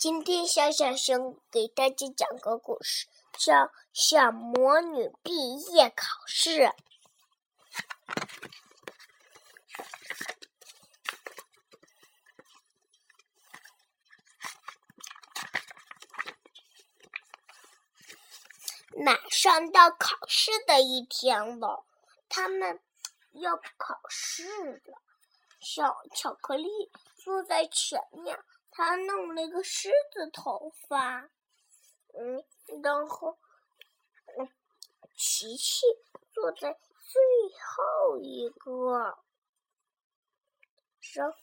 今天小小熊给大家讲个故事，叫《小魔女毕业考试》。马上到考试的一天了，他们要考试了。小巧克力坐在前面。他弄了一个狮子头发，嗯，然后，嗯，琪琪坐在最后一个，然后，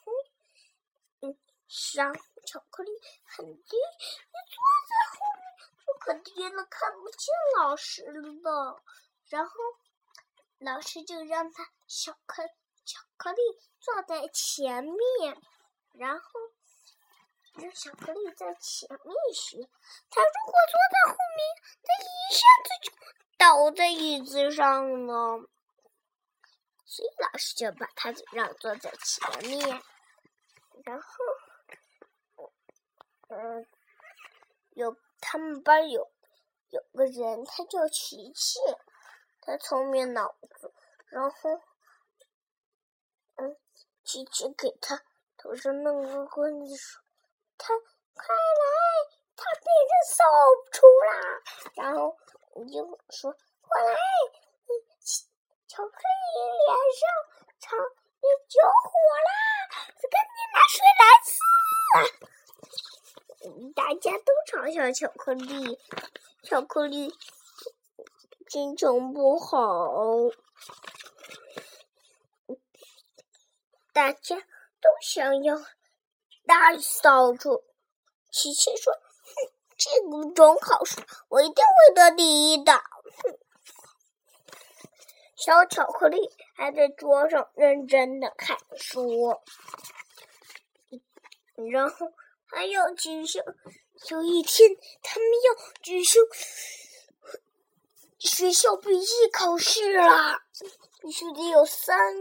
嗯，小巧克力很低，你坐在后面就可低了，看不见老师了。然后，老师就让他小克巧克力坐在前面，然后。让巧克力在前面学，他如果坐在后面，他一下子就倒在椅子上了。所以老师就把他让坐在前面。然后，嗯，有他们班有有个人，他叫琪琪，他聪明脑子。然后，嗯，琪琪给他头上弄个棍子说。他快来，他变成扫出啦！然后你就说过来，巧克力脸上藏有火啦，赶紧拿水来吃！大家都嘲笑巧克力，巧克力心情不好，大家都想要。大扫除，琪琪说：“哼，这种考试我一定会得第一的。”哼，小巧克力还在桌上认真的看书。然后还要举行，有一天他们要举行学校毕业考试啦，必须得有三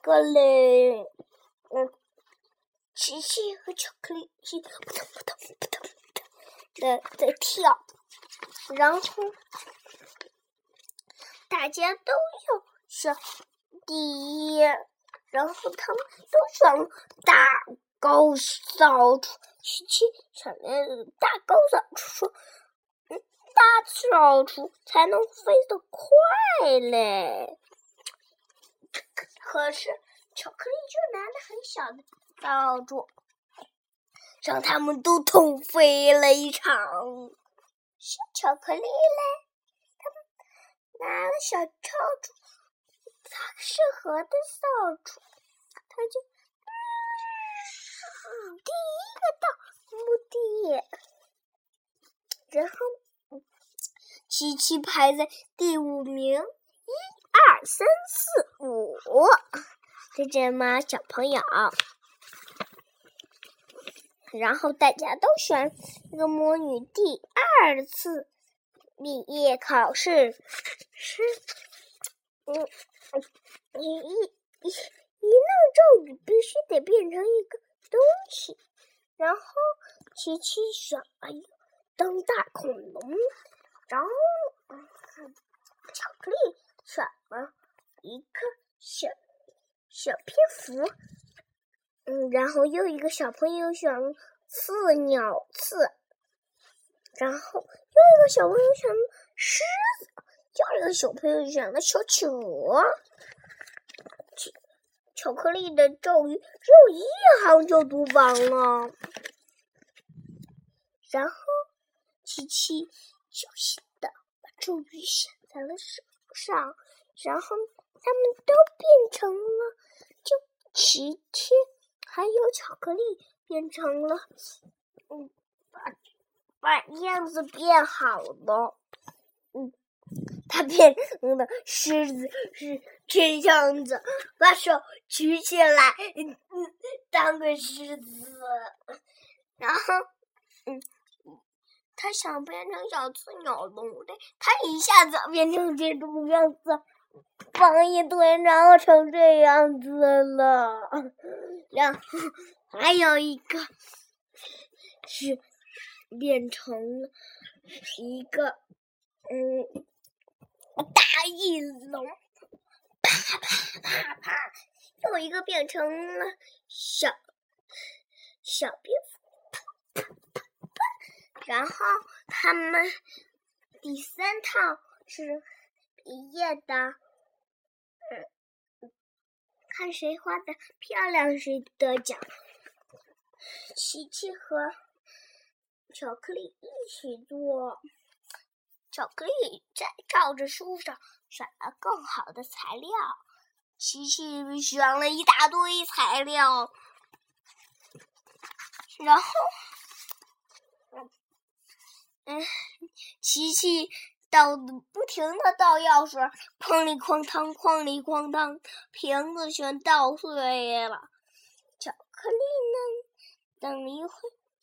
个嘞，嗯。琪琪和巧克力扑腾扑腾扑腾扑腾的在跳，然后大家都要选第一，然后他们都选大高扫帚。琪琪选了大高扫帚，说：“，大扫帚才能飞得快嘞。”可是巧克力就拿着很小的。扫帚，让他们都痛飞了一场。小巧克力嘞，他们拿了小扫帚，适合的扫帚，他就第一个到目的。然后，琪琪排在第五名，一二三四五，再见吗，小朋友？然后大家都选那个魔女第二次毕业考试是，嗯，一一一一弄咒语必须得变成一个东西，然后琪琪选了一个灯大恐龙，然后巧克力选了一个小小蝙蝠。嗯，然后又一个小朋友选了刺鸟刺，然后又一个小朋友选了狮子，又一个小朋友选了小企鹅。巧巧克力的咒语只有一行就读完了，然后琪琪小心的把咒语写在了手上，然后他们都变成了就琪琪。还有巧克力变成了，嗯，把把样子变好了，嗯，它变成了狮子是这样子，把手举起来，嗯嗯，当个狮子，然后，嗯，它想变成小刺鸟龙的，它一下子变成这种样子。放一堆，然后成这样子了。然后还有一个是变成了一个嗯大翼龙，啪啪啪啪，又一个变成了小小蝙蝠，啪啪啪啪，然后他们第三套是一页的。看谁画的漂亮，谁得奖。琪琪和巧克力一起做，巧克力在照着书上选了更好的材料。琪琪选了一大堆材料，然后，嗯，琪琪。倒不停的倒药水，哐里哐当，哐里哐当，瓶子全倒碎了。巧克力呢？等一会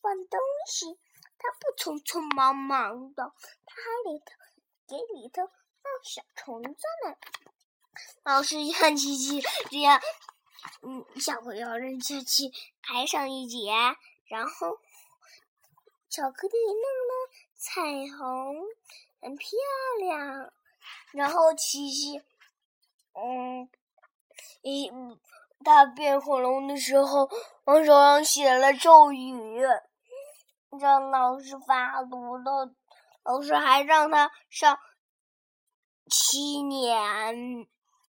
放东西，他不匆匆忙忙的，他还里头给里头放小虫子呢。老师一看琪琪这样，嗯，小朋友让琪琪排上一节，然后巧克力弄了彩虹。很漂亮，然后琪琪，嗯，一他变恐龙的时候，往手上写了咒语，让老师发毒的，老师还让他上七年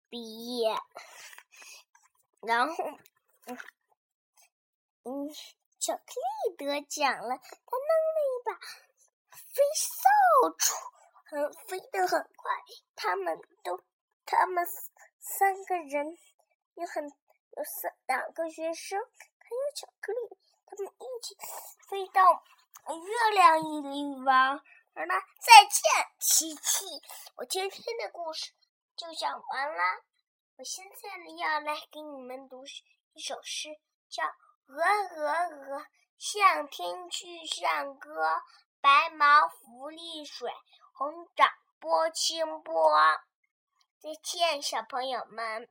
毕业，然后，嗯，巧克力得奖了，他弄了一把飞扫帚。嗯，飞得很快。他们都，他们三个人有很有三两个学生，还有巧克力，他们一起飞到月亮里玩。好了，再见，琪琪。我今天的故事就讲完了。我现在呢，要来给你们读一首诗，叫《鹅鹅鹅》，向天去唱歌，白毛浮绿水。红掌拨清波，再见，小朋友们。